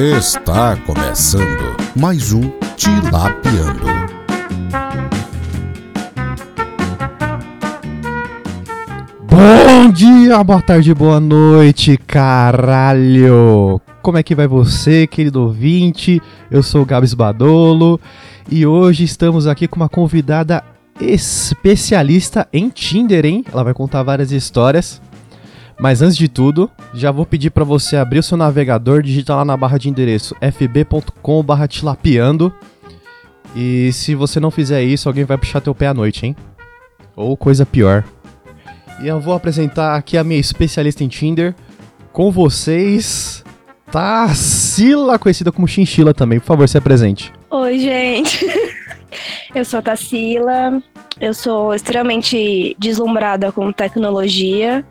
Está começando mais um Tilapiando. Bom dia, boa tarde, boa noite, caralho! Como é que vai você, querido ouvinte? Eu sou o Gabs Badolo e hoje estamos aqui com uma convidada especialista em Tinder, hein? Ela vai contar várias histórias. Mas antes de tudo, já vou pedir para você abrir o seu navegador, digitar lá na barra de endereço fb.com/tilapiando. E se você não fizer isso, alguém vai puxar teu pé à noite, hein? Ou coisa pior. E eu vou apresentar aqui a minha especialista em Tinder. Com vocês, Tassila, conhecida como Chinchila também. Por favor, se apresente. Oi, gente. Eu sou a Tassila. Eu sou extremamente deslumbrada com tecnologia.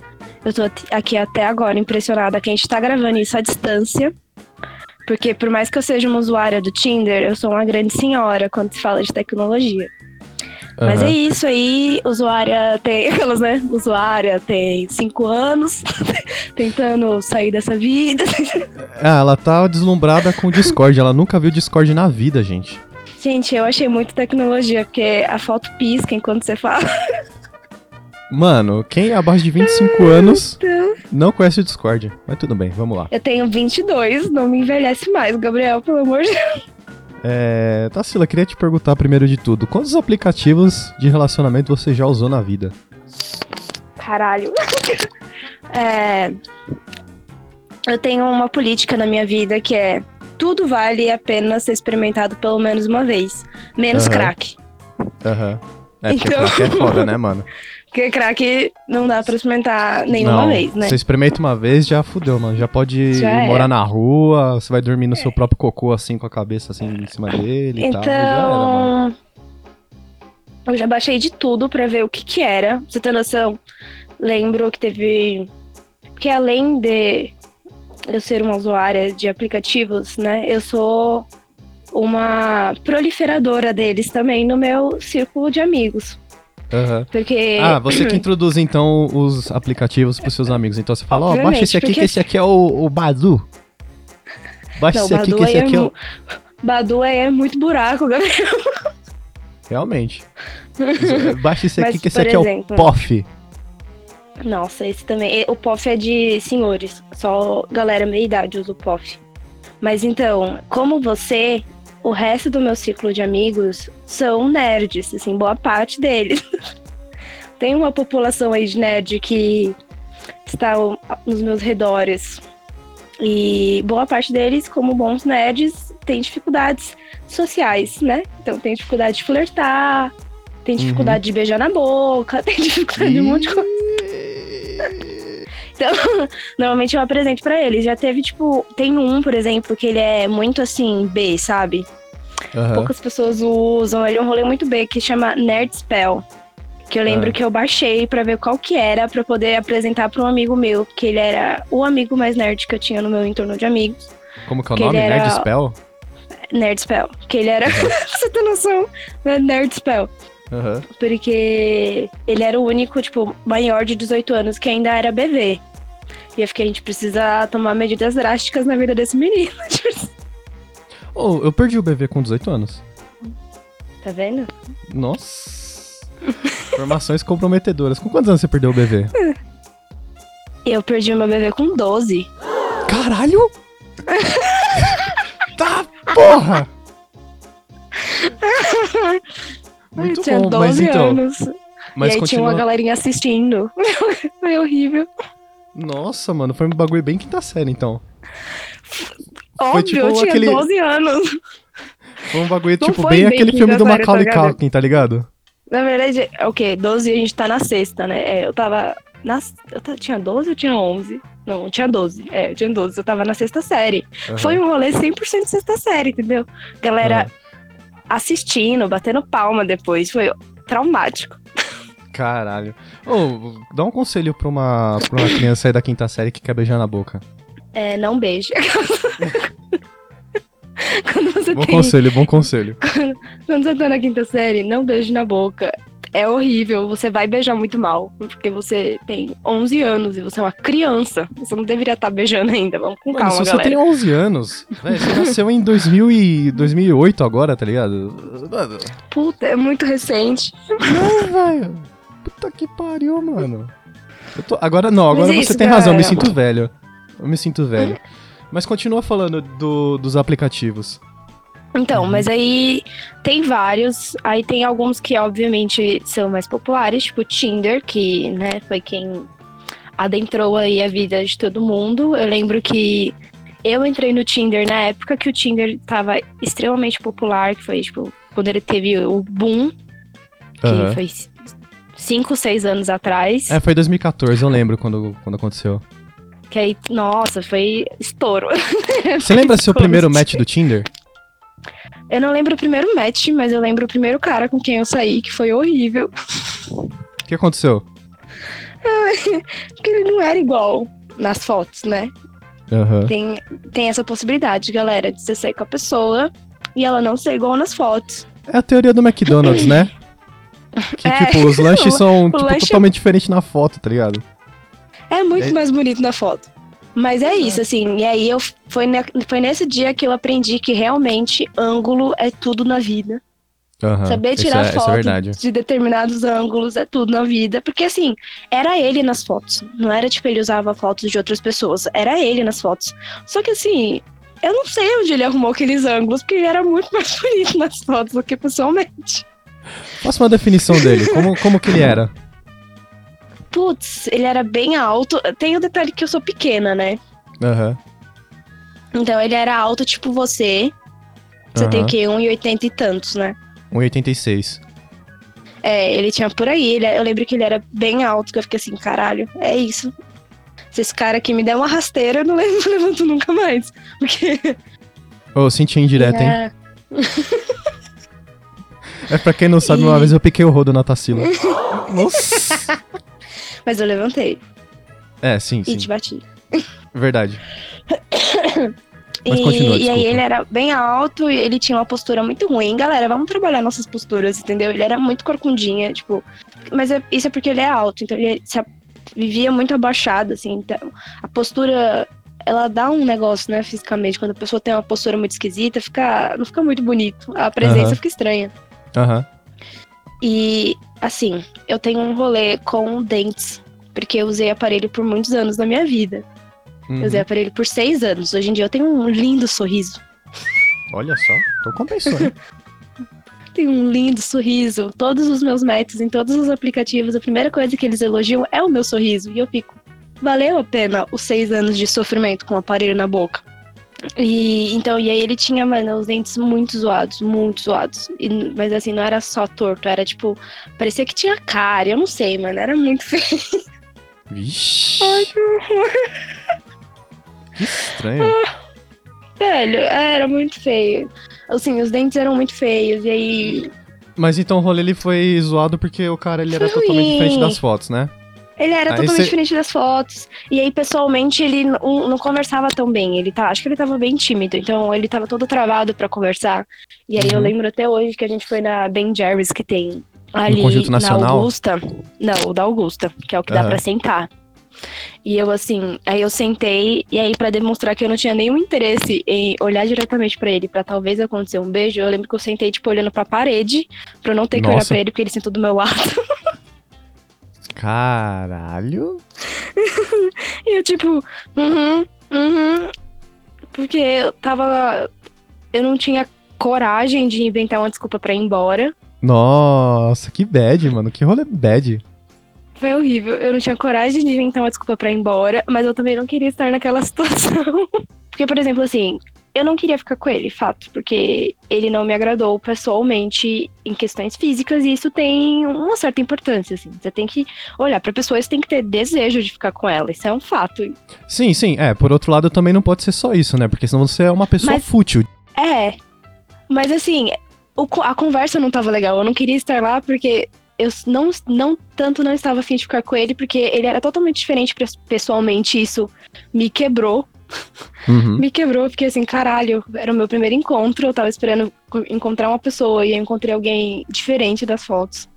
Eu tô aqui até agora impressionada que a gente tá gravando isso à distância. Porque por mais que eu seja uma usuária do Tinder, eu sou uma grande senhora quando se fala de tecnologia. Uhum. Mas é isso aí, usuária tem, aquelas, né? Usuária tem cinco anos, tentando sair dessa vida. Ah, ela tá deslumbrada com o Discord, ela nunca viu Discord na vida, gente. Gente, eu achei muito tecnologia, porque a foto pisca enquanto você fala. Mano, quem é abaixo de 25 anos não conhece o Discord. Mas tudo bem, vamos lá. Eu tenho 22, não me envelhece mais, Gabriel, pelo amor de Deus. É. Tassila, queria te perguntar primeiro de tudo: quantos aplicativos de relacionamento você já usou na vida? Caralho. é. Eu tenho uma política na minha vida que é tudo vale a pena ser experimentado pelo menos uma vez. Menos uhum. crack. Aham. Uhum. É, porque então... crack é foda, né, mano? Porque crack não dá pra experimentar nenhuma não, vez, né? Você experimenta uma vez, já fudeu, mano. Já pode já morar é. na rua, você vai dormir no seu próprio cocô, assim, com a cabeça assim em cima dele então... e tal. Então. Era, eu já baixei de tudo pra ver o que que era. Pra você ter noção, lembro que teve. Que além de eu ser uma usuária de aplicativos, né? Eu sou uma proliferadora deles também no meu círculo de amigos. Uhum. Porque... Ah, você que introduz então os aplicativos pros seus amigos. Então você fala, ó, oh, baixa esse aqui porque... que esse aqui é o, o Badu. Baixa Não, esse aqui que esse aqui é, é o... Badu é muito buraco, Gabriel. Realmente. Baixa esse aqui Mas, que esse aqui exemplo, é o POF. Nossa, esse também. O POF é de senhores. Só galera meia idade usa o POF. Mas então, como você, o resto do meu ciclo de amigos são nerds, assim, boa parte deles. Tem uma população aí de nerd que está nos meus redores. E boa parte deles, como bons nerds, tem dificuldades sociais, né? Então tem dificuldade de flertar, tem uhum. dificuldade uhum. de beijar na boca, tem dificuldade de um monte de coisa. Então, normalmente eu apresento para eles. Já teve, tipo, tem um, por exemplo, que ele é muito assim, B, sabe? Uhum. Poucas pessoas usam. Ele é um rolê muito B que chama Nerd Spell. Que eu lembro uhum. que eu baixei para ver qual que era, para poder apresentar para um amigo meu, que ele era o amigo mais nerd que eu tinha no meu entorno de amigos. Como que é o nome? Era... Nerd Spell? Nerd Spell. Que ele era. Você tem noção? Nerd Spell. Uhum. Porque ele era o único, tipo, maior de 18 anos que ainda era bebê. E eu fiquei, a gente precisa tomar medidas drásticas na vida desse menino. oh, eu perdi o bebê com 18 anos. Tá vendo? Nossa. Informações comprometedoras. Com quantos anos você perdeu o bebê? Eu perdi o meu bebê com 12. Caralho! tá, porra! Muito eu tinha bom, 12 mas então. Anos. Mas e aí continua... tinha uma galerinha assistindo. Foi horrível. Nossa, mano, foi um bagulho bem quinta série, então. Óbvio, foi, tipo, eu tinha aquele... 12 anos. Foi um bagulho, não tipo, bem, bem aquele filme do Macaulay Culkin, tá ligado? Na verdade, é o quê? 12 a gente tá na sexta, né? É, eu tava... Na... Eu tinha 12 ou tinha 11? Não, eu tinha 12. É, eu tinha 12. Eu tava na sexta série. Uhum. Foi um rolê 100% sexta série, entendeu? Galera uhum. assistindo, batendo palma depois. Foi traumático. Caralho. Ô, oh, dá um conselho pra uma, pra uma criança aí da quinta série que quer beijar na boca. É, não beije. Quando você bom tem... conselho, bom conselho. Quando, quando você tá na quinta série, não beije na boca. é horrível. Você vai beijar muito mal, porque você tem 11 anos e você é uma criança. Você não deveria estar beijando ainda. Vamos com Mano, calma, se você galera. tem 11 anos, véi, você nasceu em 2000 e 2008 agora, tá ligado? Puta, é muito recente. Não, velho. Puta que pariu, mano. Eu tô- Agora, não, agora é você isso, tem razão, eu me sinto velho. Eu me sinto velho. Mas continua falando do- dos aplicativos. Então, Uhum. mas aí tem vários. Aí tem alguns que, obviamente, são mais populares, tipo Tinder, que, né, foi quem adentrou aí a vida de todo mundo. Eu lembro que eu entrei no Tinder na época que o Tinder tava extremamente popular, que foi, tipo, quando ele teve o boom, que Aham. foi 5, 6 anos atrás. É, foi 2014, eu lembro quando, quando aconteceu. Que aí, nossa, foi estouro. Você lembra seu primeiro match do Tinder? Eu não lembro o primeiro match, mas eu lembro o primeiro cara com quem eu saí, que foi horrível. O que aconteceu? Porque ele não era igual nas fotos, né? Aham. Tem, tem essa possibilidade, galera, de você sair com a pessoa e ela não ser igual nas fotos. É a teoria do McDonald's, né? Que, É. tipo, os lanches são tipo, lanche- totalmente diferentes na foto, tá ligado? É muito É. mais bonito na foto. Mas é isso, assim. E aí eu foi, ne- foi nesse dia que eu aprendi que realmente ângulo é tudo na vida. Aham. Saber tirar é, é foto verdade. de determinados ângulos é tudo na vida. Porque assim, era ele nas fotos. Não era tipo ele usava fotos de outras pessoas. Era ele nas fotos. Só que assim, eu não sei onde ele arrumou aqueles ângulos, porque ele era muito mais bonito nas fotos do que pessoalmente. Faça uma definição dele. Como, como que ele era? Putz, ele era bem alto. Tem o detalhe que eu sou pequena, né? Aham. Então ele era alto tipo você. Você tem Aham. o quê? 1,80 e tantos, né? 1,86. É, ele tinha por aí. ele- eu lembro que ele era bem alto, que eu fiquei assim, caralho, é isso. Se esse cara aqui me der uma rasteira, eu não levo- levanto nunca mais. Porque. Ô, senti indireta, hein? é, É pra quem não sabe, uma E- vez eu piquei o rodo na Tassila. Nossa! Mas eu levantei É, sim, e sim. te bati. Verdade. Mas e, continua, e aí ele era bem alto e ele tinha uma postura muito ruim. Galera, vamos trabalhar nossas posturas, entendeu? Ele era muito corcundinha, tipo. Mas é- isso é porque ele é alto, então ele se a- vivia muito abaixado, assim. Então, a postura. Ela dá um negócio, né, fisicamente. Quando a pessoa tem uma postura muito esquisita, fica, não fica muito bonito. A presença Aham. fica estranha. Aham. E, assim, eu tenho um rolê com dentes. Porque eu usei aparelho por muitos anos na minha vida. Uhum. Eu usei aparelho por seis anos. Hoje em dia eu tenho um lindo sorriso. Olha só, tô compensando. Tenho um lindo sorriso. Todos os meus métodos, em todos os aplicativos, a primeira coisa que eles elogiam é o meu sorriso. E eu fico, valeu a pena os seis anos de sofrimento com o aparelho na boca. E então, e aí ele tinha, mano, os dentes muito zoados, muito zoados. E- mas assim, não era só torto, era tipo, parecia que tinha cara, eu não sei, mano, era muito feio. Vixe. Ai, que horror. Que estranho. Velho, era muito feio. Assim, os dentes eram muito feios, e aí Mas então o rolê ele foi zoado porque o cara ele era totalmente ruim. diferente das fotos, né? Ele era Aí totalmente cê- diferente das fotos. E aí, pessoalmente, ele não, não conversava tão bem. Ele tá, acho que ele tava bem tímido. Então, ele tava todo travado pra conversar. E aí, eu Uhum. lembro até hoje que a gente foi na Ben Jerry's, que tem ali Conjunto na? Augusta. Não, o da Augusta, que é o que dá Aham. pra sentar. E eu, assim, aí eu sentei, e aí, pra demonstrar que eu não tinha nenhum interesse em olhar diretamente pra ele, pra talvez acontecer um beijo, eu lembro que eu sentei, tipo, olhando pra parede, pra eu não ter que olhar pra ele, porque ele sentou do meu lado. Caralho. E eu, tipo, uhum, uhum. Porque eu tava. Eu não tinha coragem de inventar uma desculpa pra ir embora. Nossa, que bad, mano. Que rolê bad. Foi horrível. Eu não tinha coragem de inventar uma desculpa pra ir embora, mas eu também não queria estar naquela situação. Porque, por exemplo, assim, eu não queria ficar com ele, fato, porque ele não me agradou pessoalmente em questões físicas e isso tem uma certa importância, assim. Você tem que olhar pra pessoa, você tem que ter desejo de ficar com ela, isso é um fato. Sim, sim. É, por outro lado também não pode ser só isso, né? Porque senão você é uma pessoa Mas- fútil. É. Mas assim, o a conversa não tava legal. Eu não queria estar lá porque eu não, não tanto não estava afim de ficar com ele, porque ele era totalmente diferente pes- pessoalmente. Isso me quebrou. Uhum. Me quebrou. Fiquei assim, caralho, era o meu primeiro encontro. Eu tava esperando co- encontrar uma pessoa e eu encontrei alguém diferente das fotos.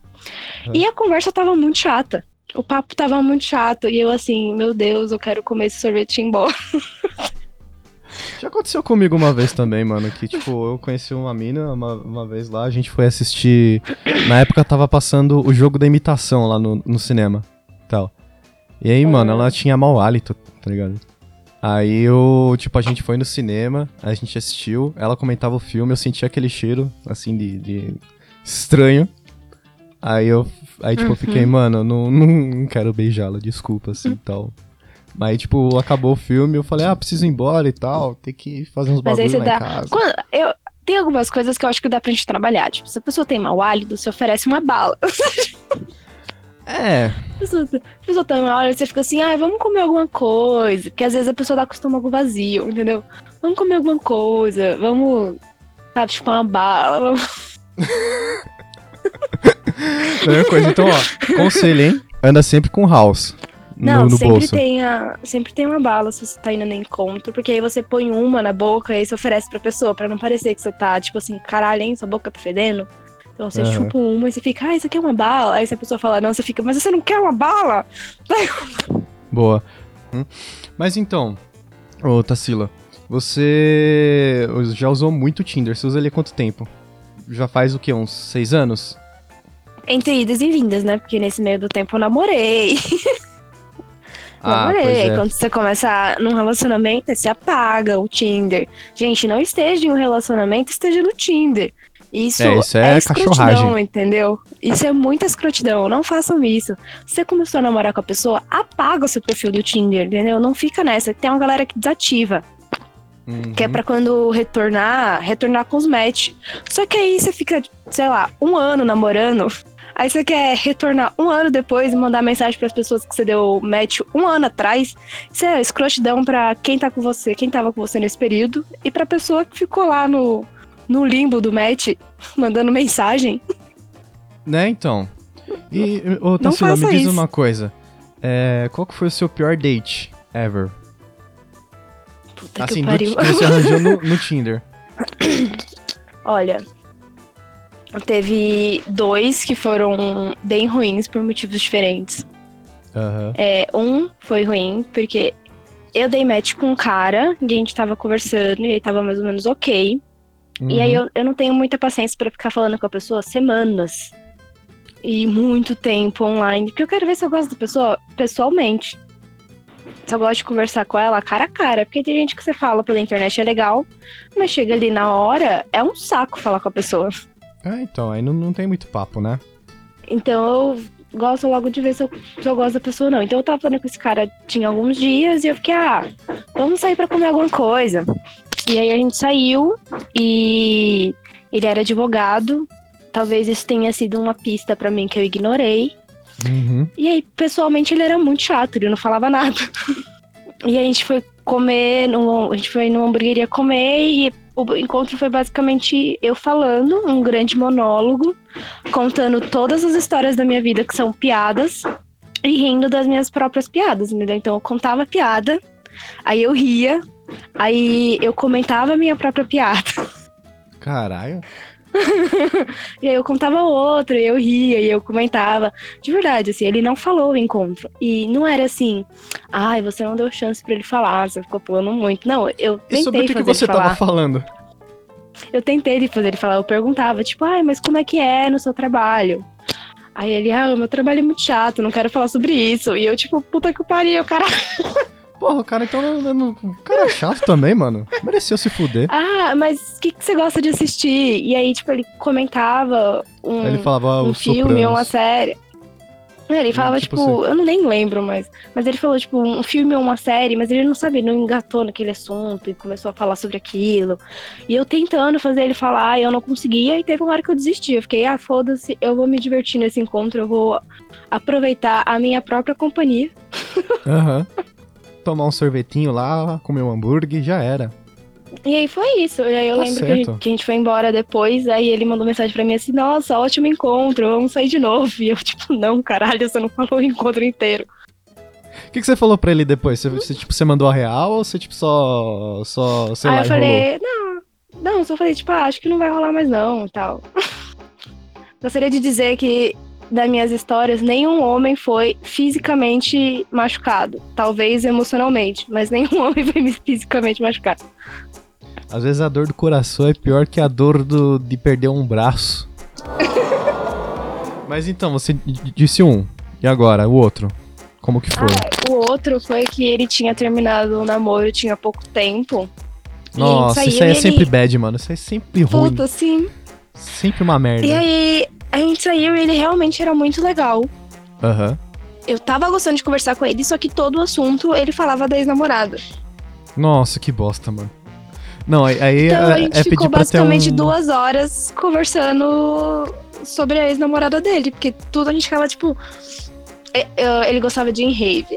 E a conversa tava muito chata. O papo tava muito chato. E eu assim, meu Deus, eu quero comer esse sorvete embora. Já aconteceu comigo uma vez também, mano, que, tipo, eu conheci uma mina uma, uma vez lá, a gente foi assistir... Na época tava passando o jogo da imitação lá no, no cinema, tal. E aí, mano, ela tinha mau hálito, tá ligado? Aí eu, tipo, a gente foi no cinema, a gente assistiu, ela comentava o filme, eu senti aquele cheiro, assim, de, de estranho. Aí eu, aí, tipo, eu fiquei, mano, não, não quero beijá-la, desculpa, assim, tal. Mas, tipo, acabou o filme, eu falei, ah, preciso ir embora e tal, tem que fazer uns Mas aí bagulho você lá dá. em casa. Quando- eu, tem algumas coisas que eu acho que dá pra gente trabalhar. Tipo, se a pessoa tem mau hálito, você oferece uma bala. É, A pessoa, a pessoa tem mau hálito, você fica assim, ah, vamos comer alguma coisa. Porque às vezes a pessoa tá com o estômago vazio, entendeu? Vamos comer alguma coisa, vamos. Sabe, tipo, uma bala. vamos- melhor coisa. Então, ó, conselho, hein? Anda sempre com house Não, no, no sempre, bolso. tem a, sempre tem uma bala se você tá indo no encontro, porque aí você põe uma na boca e aí você oferece pra pessoa, pra não parecer que você tá, tipo assim, caralho, hein, sua boca tá fedendo. Então você Aham. chupa uma e você fica, ah, isso aqui é uma bala. Aí se a pessoa fala, não, você fica, mas você não quer uma bala? Boa. Hum. Mas então, ô Tassila, você já usou muito Tinder, você usa ele há quanto tempo? Já faz o quê? Uns seis anos? Entre idas e vindas, né? Porque nesse meio do tempo eu namorei. Ah, namorei. é. Quando você começa num relacionamento, você apaga o Tinder. Gente, não esteja em um relacionamento, esteja no Tinder. Isso É, isso é escrotidão, cachorragem. entendeu? Isso é muita escrotidão. Não façam isso. Você começou a namorar com a pessoa, apaga o seu perfil do Tinder, entendeu? Não fica nessa. Tem uma galera que desativa. Uhum. Que é pra quando retornar, retornar com os match. Só que aí você fica, sei lá, um ano namorando. Aí você quer retornar um ano depois e mandar mensagem pras pessoas que você deu match um ano atrás. Isso é escrotidão pra quem tá com você, quem tava com você nesse período. E pra pessoa que ficou lá no, no limbo do match, mandando mensagem. Né, então. E, ô Tassila, me diz isso. uma coisa. É, qual que foi o seu pior date ever? Puta assim, que pariu. que você arranjou no, no Tinder. Olha, teve dois que foram bem ruins por motivos diferentes. Aham. É, um foi ruim, porque eu dei match com um cara, e a gente tava conversando, e ele tava mais ou menos ok. E aí Uhum. eu, eu não tenho muita paciência pra ficar falando com a pessoa semanas. E muito tempo online. Porque eu quero ver se eu gosto da pessoa pessoalmente. Se eu gosto de conversar com ela cara a cara. Porque tem gente que você fala pela internet é legal, mas chega ali na hora, é um saco falar com a pessoa. É, então, aí não, não tem muito papo, né? Então eu gosto logo de ver se eu, se eu gosto da pessoa ou não. Então eu tava falando com esse cara tinha alguns dias e eu fiquei, ah, vamos sair pra comer alguma coisa. E aí a gente saiu e ele era advogado. Talvez isso tenha sido uma pista pra mim que eu ignorei. Uhum. E aí, pessoalmente, ele era muito chato, ele não falava nada. E a gente foi comer, no, a gente foi numa hamburgueria comer e o encontro foi basicamente eu falando, um grande monólogo, contando todas as histórias da minha vida que são piadas e rindo das minhas próprias piadas, entendeu? Então eu contava piada, aí eu ria, aí eu comentava a minha própria piada. Caralho. E aí eu contava outra, e eu ria, e eu comentava. De verdade, assim, ele não falou o encontro. E não era assim, ai, você não deu chance pra ele falar, você ficou pulando muito. Não, eu E sobre tentei o que, que você tava falando? Eu tentei de fazer ele falar, eu perguntava, tipo, ai, mas como é que é no seu trabalho? Aí ele, ah, o meu trabalho é muito chato, não quero falar sobre isso. E eu, tipo, puta que pariu, cara. Porra, o cara então. Não, não, o cara é chato também, mano. Mereceu se fuder. Ah, mas o que, que você gosta de assistir? E aí, tipo, ele comentava um, Aí ele falava um filme, Sopranos. uma série. É, Ele falava, tipo tipo, assim. eu não nem lembro mais. Mas ele falou, tipo, um filme ou uma série, mas ele não sabia, não engatou naquele assunto e começou a falar sobre aquilo. E eu tentando fazer ele falar, e eu não conseguia, e teve uma hora que eu desisti. Eu fiquei, ah, foda-se, eu vou me divertir nesse encontro, eu vou aproveitar a minha própria companhia. Aham. Tomar um sorvetinho lá, comer um hambúrguer, já era. E aí foi isso. E aí eu Tá lembro que a, gente, que a gente foi embora depois, aí ele mandou mensagem pra mim assim, nossa, ótimo encontro, vamos sair de novo. E eu, tipo, não, caralho, você não falou o encontro inteiro. O que, que você falou pra ele depois? Você, você, tipo, você mandou a real ou você, tipo, só. só sei aí lá, eu falei, não, não, só falei, tipo, ah, acho que não vai rolar mais não e tal. Gostaria de dizer que das minhas histórias, nenhum homem foi fisicamente machucado. Talvez emocionalmente, mas nenhum homem foi fisicamente machucado. Às vezes a dor do coração é pior que a dor do, de perder um braço. mas então, você disse um. E agora, o outro? Como que foi? Ah, o outro foi que ele tinha terminado o namoro tinha pouco tempo. Nossa, isso aí é sempre bad, mano. Isso aí é sempre ruim. Puta, sim. Sempre uma merda. E aí, a gente saiu e ele realmente era muito legal. Aham. Uhum. Eu tava gostando de conversar com ele, só que todo o assunto ele falava da ex-namorada. Nossa, que bosta, mano. Não, aí, aí então, é, a gente é ficou basicamente um... duas horas conversando sobre a ex-namorada dele, porque tudo a gente ficava tipo. Ele gostava de em rave.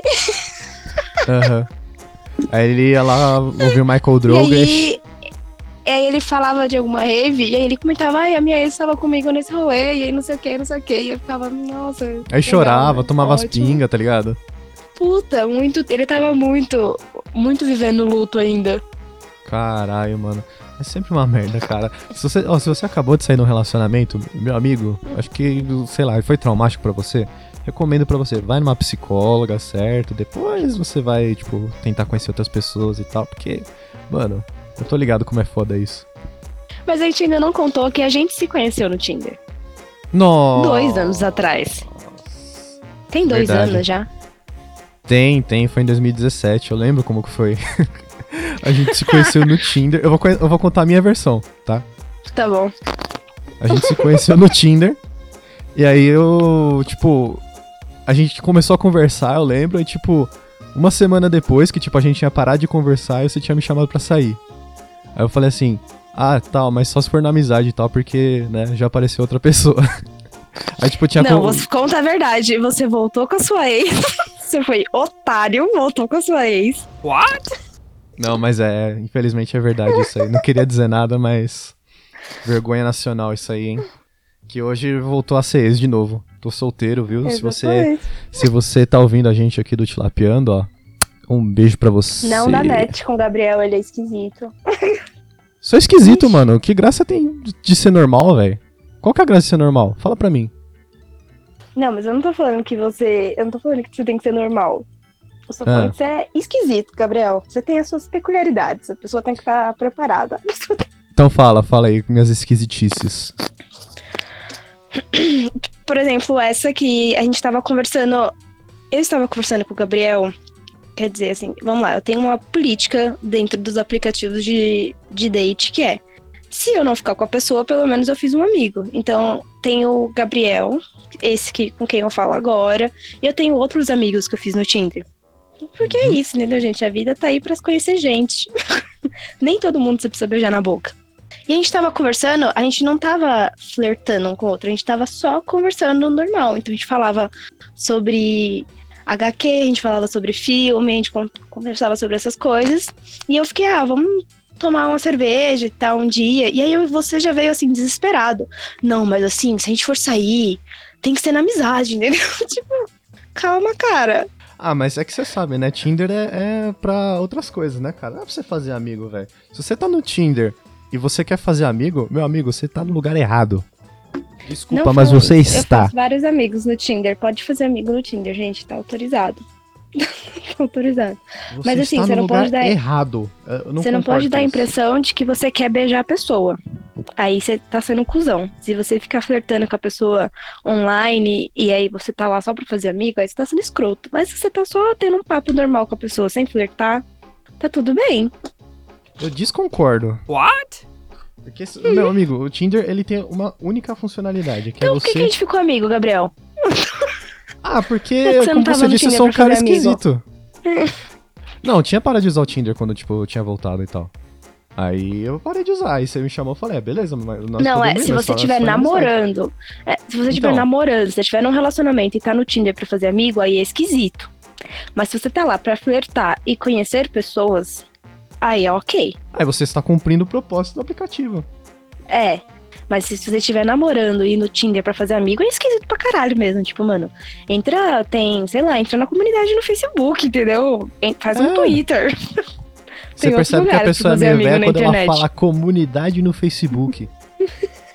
Aham. Uhum. Aí ele ia lá ouvir o Michael Drogas. E aí, e aí ele falava de alguma rave, e aí ele comentava, ai, a minha ex estava comigo nesse rolê, e aí não sei o que, não sei o que. E eu ficava, nossa. Aí legal, chorava, tomava Ótimo. as pingas, tá ligado? Puta, muito. Ele tava muito, muito vivendo luto ainda. Caralho, mano. É sempre uma merda, cara. Se você, ó, se você acabou de sair de um relacionamento, meu amigo, acho que, sei lá, foi traumático para você. Recomendo para você, vai numa psicóloga, certo? Depois você vai, tipo, tentar conhecer outras pessoas e tal, porque, mano, eu tô ligado como é foda isso. Mas a gente ainda não contou que a gente se conheceu no Tinder. Nossa. Dois anos atrás. Tem dois Verdade. anos já? Tem, tem. Foi em 2017. Eu lembro como que foi. a gente se conheceu no Tinder. Eu vou, eu vou contar a minha versão, tá? Tá bom. A gente se conheceu no Tinder. E aí eu, tipo, a gente começou a conversar, eu lembro, e tipo, uma semana depois que, tipo, a gente tinha parado de conversar você tinha me chamado pra sair. Aí eu falei assim, ah, tal, mas só se for na amizade e tal, porque, né, já apareceu outra pessoa. Aí, tipo, tinha Não, você conta a verdade. Você voltou com a sua ex. você foi otário, voltou com a sua ex. What? Não, mas é, infelizmente é verdade isso aí. Não queria dizer nada, mas. Vergonha nacional isso aí, hein? Que hoje voltou a ser ex de novo. Tô solteiro, viu? Se você, se você tá ouvindo a gente aqui do Tilapiando, ó. Um beijo pra você. Não da net com o Gabriel, ele é esquisito. Sou esquisito, mano. Que graça tem de ser normal, velho? Qual que é a graça de ser normal? Fala pra mim. Não, mas eu não tô falando que você. Eu não tô falando que você tem que ser normal. Eu falando ah. que você é esquisito, Gabriel. Você tem as suas peculiaridades. A pessoa tem que estar preparada. Então fala, fala aí, minhas esquisitices. Por exemplo, essa que a gente tava conversando. Eu estava conversando com o Gabriel. Quer dizer, assim, vamos lá, eu tenho uma política dentro dos aplicativos de, de date que é. Se eu não ficar com a pessoa, pelo menos eu fiz um amigo. Então, tenho o Gabriel, esse que, com quem eu falo agora, e eu tenho outros amigos que eu fiz no Tinder. Porque é uhum. isso, entendeu, gente? A vida tá aí pra conhecer gente. Nem todo mundo você precisa beijar na boca. E a gente tava conversando, a gente não tava flertando um com o outro, a gente tava só conversando normal. Então a gente falava sobre HQ, a gente falava sobre filme, a gente conversava sobre essas coisas. E eu fiquei, ah, vamos tomar uma cerveja e tal um dia. E aí você já veio assim, desesperado. Não, mas assim, se a gente for sair, tem que ser na amizade, entendeu? tipo, calma, cara. Ah, mas é que você sabe, né? Tinder é, é pra outras coisas, né, cara? Não é pra você fazer amigo, velho. Se você tá no Tinder e você quer fazer amigo, meu amigo, você tá no lugar errado. Desculpa, não mas você está. Eu faço vários amigos no Tinder. Pode fazer amigo no Tinder, gente, tá autorizado. tá autorizado. Você mas assim, você não pode dar errado. Não você não pode dar a impressão de que você quer beijar a pessoa. Aí você tá sendo um cuzão. Se você ficar flertando com a pessoa online e aí você tá lá só pra fazer amigo, aí você tá sendo escroto. Mas se você tá só tendo um papo normal com a pessoa sem flertar, tá tudo bem. Eu desconcordo. What? Porque, meu amigo, o Tinder ele tem uma única funcionalidade, que então, é você... por que, a gente ficou amigo, Gabriel? Ah, porque, é você como você disse, eu sou um cara esquisito. não, tinha parado de usar o Tinder quando, tipo, eu tinha voltado e tal. Aí eu parei de usar. Aí você me chamou e falei, é, beleza, mas nós Não, é, se você estiver namorando. É, se você estiver então. namorando, se você estiver num relacionamento e tá no Tinder pra fazer amigo, aí é esquisito. Mas se você tá lá pra flertar e conhecer pessoas, aí é ok. Aí você está cumprindo o propósito do aplicativo. É. Mas se você estiver namorando e ir no Tinder pra fazer amigo, é esquisito pra caralho mesmo. Tipo, mano, entra, tem, sei lá, entra na comunidade no Facebook, entendeu? Faz um é. Twitter. Você percebe que a pessoa é meio velha quando ela fala comunidade no Facebook.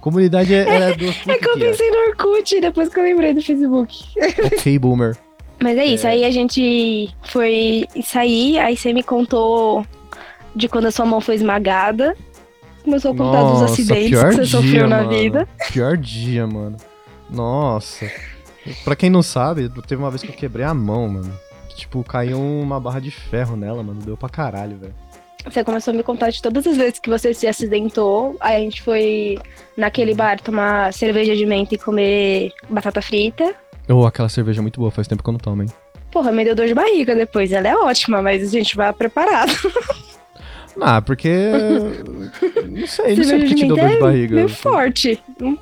Comunidade é, é duas É que eu putas pensei no Orkut depois que eu lembrei do Facebook. Ok, boomer. Mas é isso, aí a gente foi sair, aí você me contou de quando a sua mão foi esmagada. Começou a contar dos Nossa, acidentes pior que você dia, sofreu na mano. vida. Pior dia, mano. Nossa. Pra quem não sabe, teve uma vez que eu quebrei a mão, mano. Que, tipo, caiu uma barra de ferro nela, mano. Deu pra caralho, velho. Você começou a me contar de todas as vezes que você se acidentou. Aí a gente foi naquele bar tomar cerveja de menta e comer batata frita. Oh, aquela cerveja é muito boa, faz tempo que eu não tomo, hein? Porra, me deu dor de barriga depois. Ela é ótima, mas a gente vai preparado. Ah, porque. Não sei, não sei porque te deu dor de é barriga. meio forte.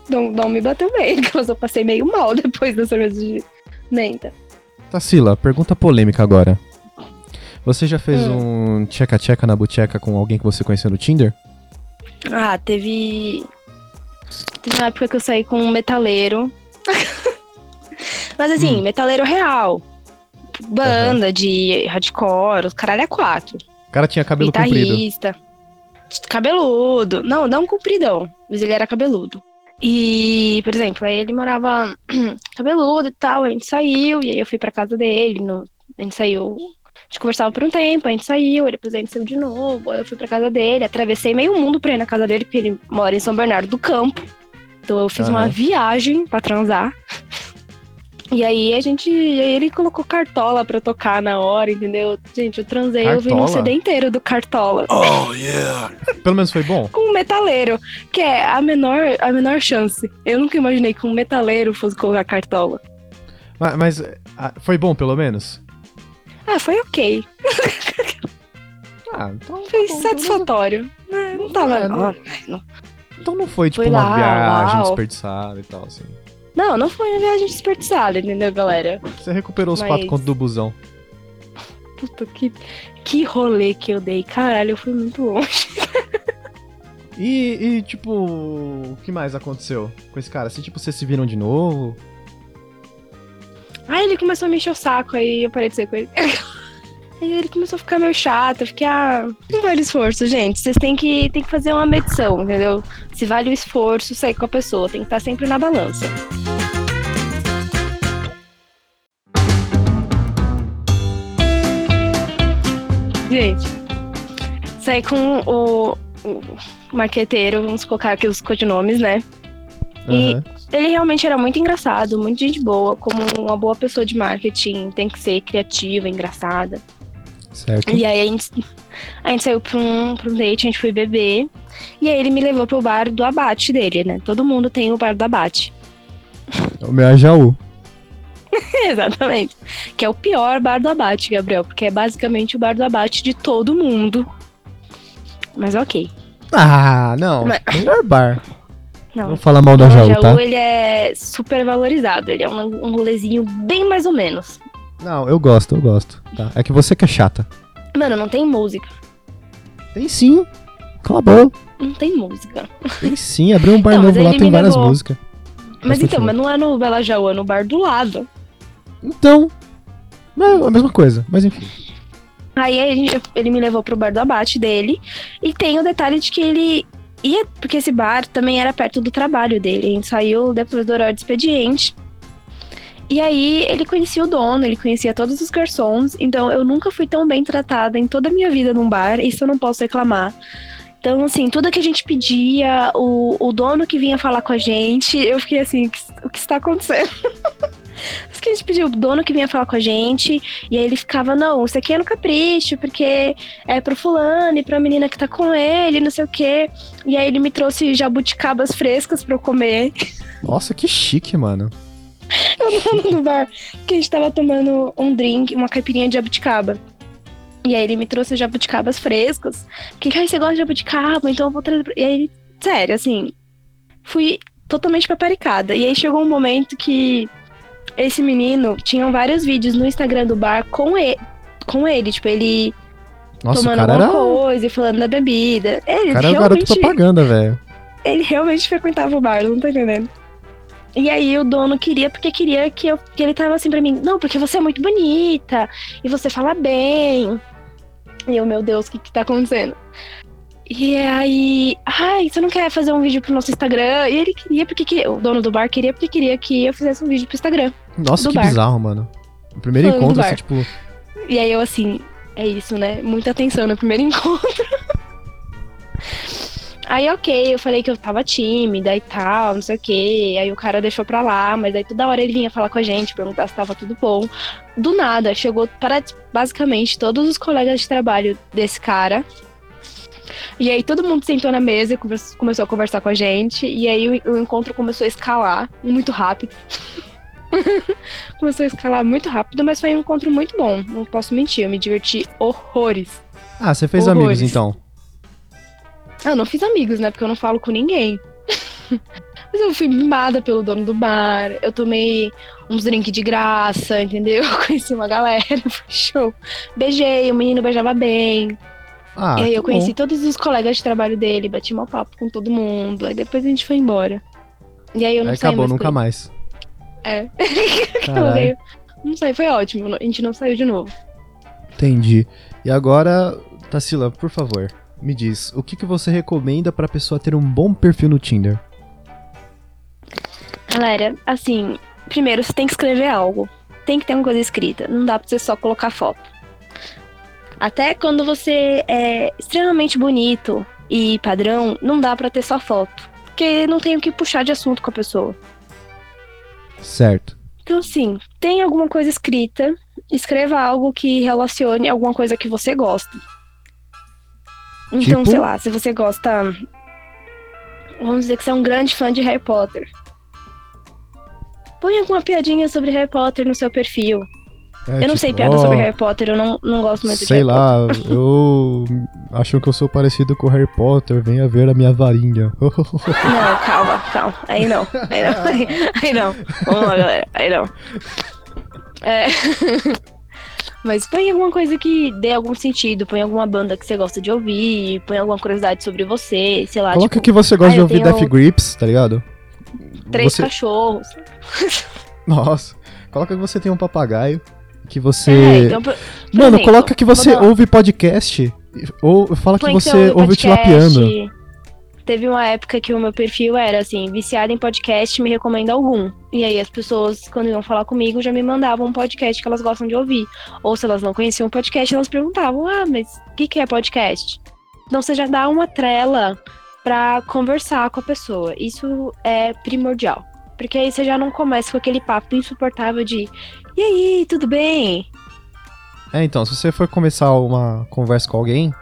Não, não, me bateu bem, porque eu passei meio mal depois da cerveja de menta. Tassila, pergunta polêmica agora. Você já fez Hum. um tcheca-tcheca na bucheca com alguém que você conheceu no Tinder? Ah, teve. Teve uma época que eu saí com um metaleiro. Mas assim, Hum. metaleiro real. Banda de hardcore, os caralho é quatro. O cara tinha cabelo comprido. Guitarrista. Cabeludo. Não, não compridão, mas ele era cabeludo. E, por exemplo, aí ele morava cabeludo e tal, a gente saiu, e aí eu fui pra casa dele, no- a gente saiu, a gente conversava por um tempo, a gente saiu, aí depois a gente saiu de novo, aí eu fui pra casa dele, atravessei meio mundo pra ir na casa dele, porque ele mora em São Bernardo do Campo. Então eu fiz uma Aham. viagem pra transar. E aí a gente. e aí ele colocou cartola pra tocar na hora, entendeu? Gente, eu transei, eu vi no Cartola? CD inteiro do cartola Pelo menos foi bom? com um metaleiro, que é a menor, a menor chance. Eu nunca imaginei que um metaleiro fosse colocar cartola. Mas, mas, ah, foi bom, pelo menos? Ah, foi ok. Ah, então. tá Foi bom, satisfatório. É, Não tava. É, não- Não, não, Então não foi, tipo, Foi uma lá, viagem uau. desperdiçada e tal, assim. Não, não foi uma viagem desperdiçada, entendeu, galera? Você recuperou os Mas- quatro contos do busão. Puta, que, que rolê que eu dei. Caralho, eu fui muito longe. E, e, tipo, o que mais aconteceu com esse cara? Se, tipo, vocês se viram de novo? Aí ele começou a me encher o saco, aí eu parei de ser com ele. Aí ele começou a ficar meio chato, eu fiquei, ah, não vale esforço, gente. Vocês têm que, têm que fazer uma medição, entendeu? Se vale o esforço, sair com a pessoa, tem que estar sempre na balança. Gente, saí com o, o marqueteiro, vamos colocar aqui os codinomes, né? E ele realmente era muito engraçado, muito gente boa, como uma boa pessoa de marketing, tem que ser criativa, engraçada. Certo. E aí a gente, a gente saiu pra um, pra um date, a gente foi beber, e aí ele me levou pro bar do abate dele, né? Todo mundo tem o bar do abate. O meu é Jaú. Exatamente. Que é o pior bar do abate, Gabriel, porque é basicamente o bar do abate de todo mundo. Mas ok. Ah, não. Mas- Melhor bar. Não, Vamos falar mal da Jaú, Jaú, tá? ele é super valorizado, ele é um, um rolezinho bem mais ou menos. Não, eu gosto, eu gosto. Tá? É que você que é chata. Mano, não tem música. Tem sim. Cala a boca. Não tem música. Tem sim. Abriu um bar Não, mas novo lá, tem várias músicas. Mas Bastante então, mas não é no Bela Jaú, é no bar do lado. Então. É a mesma coisa, mas enfim. Aí ele me levou pro bar do abate dele. E tem o detalhe de que ele ia. Porque esse bar também era perto do trabalho dele. A gente saiu depois do horário de expediente. E aí ele conhecia o dono, ele conhecia todos os garçons. Então eu nunca fui tão bem tratada em toda a minha vida num bar. Isso eu não posso reclamar. Então, assim, tudo que a gente pedia, o, o dono que vinha falar com a gente, eu fiquei assim, o que, o que está acontecendo? Tudo que a gente pediu, o dono que vinha falar com a gente, e aí ele ficava, não, isso aqui é no capricho, porque é pro fulano e pra menina que tá com ele, não sei o quê. E aí ele me trouxe jabuticabas frescas pra eu comer. Nossa, que chique, mano. Eu tava no bar, que a gente tava tomando um drink, uma caipirinha de jabuticaba. E aí ele me trouxe jabuticabas frescas. Que, ai, você gosta de jabuticaba? Então eu vou trazer. pra-" E aí, sério, assim, fui totalmente paparicada. E aí chegou um momento que esse menino tinha vários vídeos no Instagram do bar com ele. Com ele, tipo, ele Nossa, tomando alguma era. coisa e falando da bebida. Ele O cara é o garoto realmente, propaganda, velho. ele realmente frequentava o bar, não tô entendendo. E aí o dono queria, porque queria que, eu, que ele tava assim pra mim, não, porque você é muito bonita, e você fala bem. E eu, meu Deus, o que que tá acontecendo? E aí, ai, você não quer fazer um vídeo pro nosso Instagram? E ele queria, porque queria, o dono do bar queria, porque queria que eu fizesse um vídeo pro Instagram. Nossa, Do que bar. bizarro, mano. O primeiro Falando do encontro, assim, tipo. E aí eu assim, é isso, né? Muita atenção no primeiro encontro. Aí, ok, eu falei que eu tava tímida e tal, não sei o quê. Aí o cara deixou pra lá, mas aí toda hora ele vinha falar com a gente, perguntar se tava tudo bom. Do nada, chegou para basicamente todos os colegas de trabalho desse cara. E aí todo mundo sentou na mesa e começou a conversar com a gente. E aí o, o encontro começou a escalar muito rápido. começou a escalar muito rápido, mas foi um encontro muito bom. Não posso mentir, eu me diverti horrores. Ah, você fez Horrores. amigos então. Eu não fiz amigos, né? Porque eu não falo com ninguém. Mas eu fui mimada pelo dono do bar. Eu tomei uns drinks de graça, entendeu? Eu conheci uma galera, foi show. Beijei, o menino beijava bem. Ah, e aí eu conheci bom. todos os colegas de trabalho dele, bati mal papo com todo mundo. Aí depois a gente foi embora. E aí eu não Aí saí acabou, mais nunca mais. É. Caralho, Não sei, foi ótimo. A gente não saiu de novo. entendi. E agora, Tassila, por favor, me diz, o que, que você recomenda pra pessoa ter um bom perfil no Tinder? Galera, assim, primeiro você tem que escrever algo. Tem que ter uma coisa escrita. Não dá pra você só colocar foto. Até quando você é extremamente bonito e padrão, não dá pra ter só foto. Porque não tem o que puxar de assunto com a pessoa. Certo. Então, assim, tem alguma coisa escrita, escreva algo que relacione alguma coisa que você gosta. Então, Tipo? sei lá, se você gosta. Vamos dizer que você é um grande fã de Harry Potter. Põe alguma piadinha sobre Harry Potter no seu perfil. É, eu não sei tipo, piada ó, sobre Harry Potter, eu não, não gosto muito de Sei Harry Potter. lá, eu acho que eu sou parecido com Harry Potter, venha ver a minha varinha. Não, calma, calma. Aí não. Aí não. Aí, aí não. Vamos lá, galera. Aí não. É. Mas põe alguma coisa que dê algum sentido, põe alguma banda que você gosta de ouvir, põe alguma curiosidade sobre você, sei lá, Coloca tipo, que você gosta ah, de ouvir Death Grips, tá ligado? três você- cachorros. Nossa, coloca que você tem um papagaio, que você... É, então, por- por Mano, exemplo, coloca que você ouve podcast, ou fala que você ouve Tilapiando. Teve uma época que o meu perfil era assim, viciada em podcast, me recomenda algum. E aí as pessoas, quando iam falar comigo, já me mandavam um podcast que elas gostam de ouvir. Ou se elas não conheciam o podcast, elas perguntavam: Ah, mas o que, que é podcast? Então você já dá uma trela pra conversar com a pessoa. Isso é primordial. Porque aí você já não começa com aquele papo insuportável de E aí, tudo bem? É, então, se você for começar uma conversa com alguém,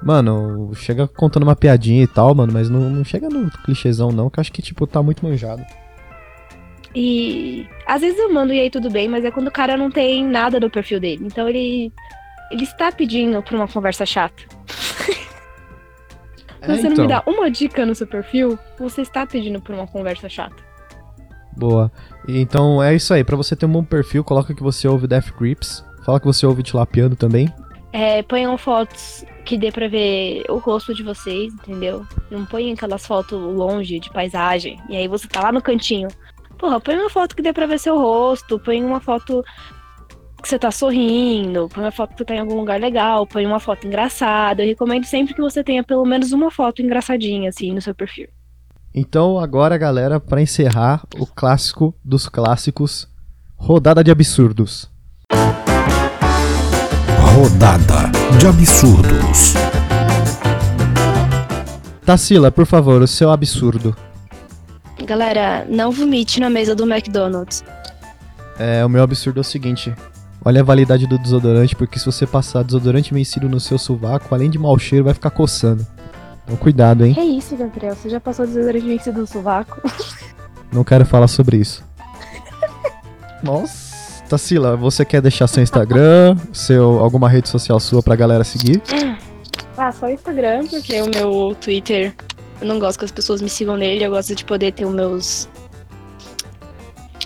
mano, chega contando uma piadinha e tal, mano, mas não, não chega no clichêzão não, que eu acho que, tipo, tá muito manjado. E às vezes eu mando e aí tudo bem, mas é quando o cara não tem nada no perfil dele. Então ele ele está pedindo pra uma conversa chata. Se É, você não então, me dá uma dica no seu perfil, você está pedindo por uma conversa chata. Boa. Então é isso aí, pra você ter um bom perfil, coloca que você ouve Death Grips, fala que você ouve Tilapiando também. É, ponham fotos que dê pra ver o rosto de vocês, entendeu? Não ponham aquelas fotos longe de paisagem. E aí você tá lá no cantinho. Porra, põe uma foto que dê pra ver seu rosto, põe uma foto que você tá sorrindo, põe uma foto que você tá em algum lugar legal, põe uma foto engraçada. Eu recomendo sempre que você tenha pelo menos uma foto engraçadinha, assim, no seu perfil. Então agora, galera, pra encerrar o clássico dos clássicos, rodada de absurdos. Rodada de absurdos. Tassila, por favor, o seu absurdo. Galera, não vomite na mesa do McDonald's. É, o meu absurdo é o seguinte. Olha a validade do desodorante, porque se você passar desodorante vencido no seu sovaco, além de mau cheiro, vai ficar coçando. Então cuidado, hein? Que isso, Gabriel? Você já passou desodorante no sovaco? Não quero falar sobre isso. Nossa. Tassila, você quer deixar seu Instagram, seu, alguma rede social sua pra galera seguir? Ah, só o Instagram, porque o meu Twitter, eu não gosto que as pessoas me sigam nele, eu gosto de poder ter os meus.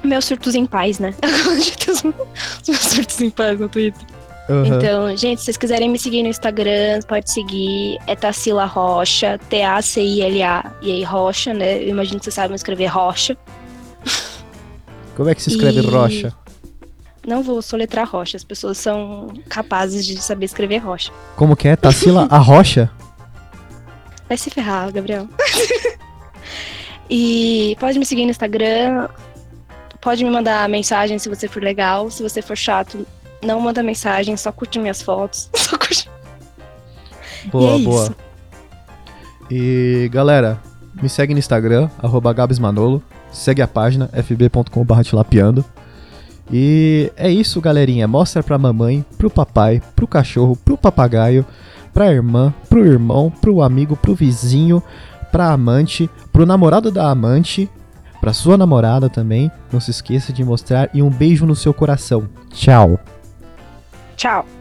Meus surtos em paz, né? Eu gosto de ter os meus surtos em paz no Twitter. Aham. Então, gente, se vocês quiserem me seguir no Instagram, pode seguir. É Tassila Rocha, T-A-C-I-L-A. E aí, Rocha, né? Eu imagino que vocês sabem escrever Rocha. Como é que se escreve E- rocha? Não vou soletrar Rocha, as pessoas são capazes de saber escrever Rocha. Como que é? Tassila a rocha? Vai se ferrar, Gabriel. e pode me seguir no Instagram. Pode me mandar mensagem se você for legal. Se você for chato, não manda mensagem, só curte minhas fotos. Só curte. Boa, é boa. isso. E galera, me segue no Instagram, arroba gabsmanolo. Segue a página fb.com.br tilapiando. E é isso, galerinha. Mostra pra mamãe, pro papai, pro cachorro, pro papagaio, pra irmã, pro irmão, pro amigo, pro vizinho, pra amante, pro namorado da amante, pra sua namorada também. Não se esqueça de mostrar e um beijo no seu coração. Tchau. Tchau.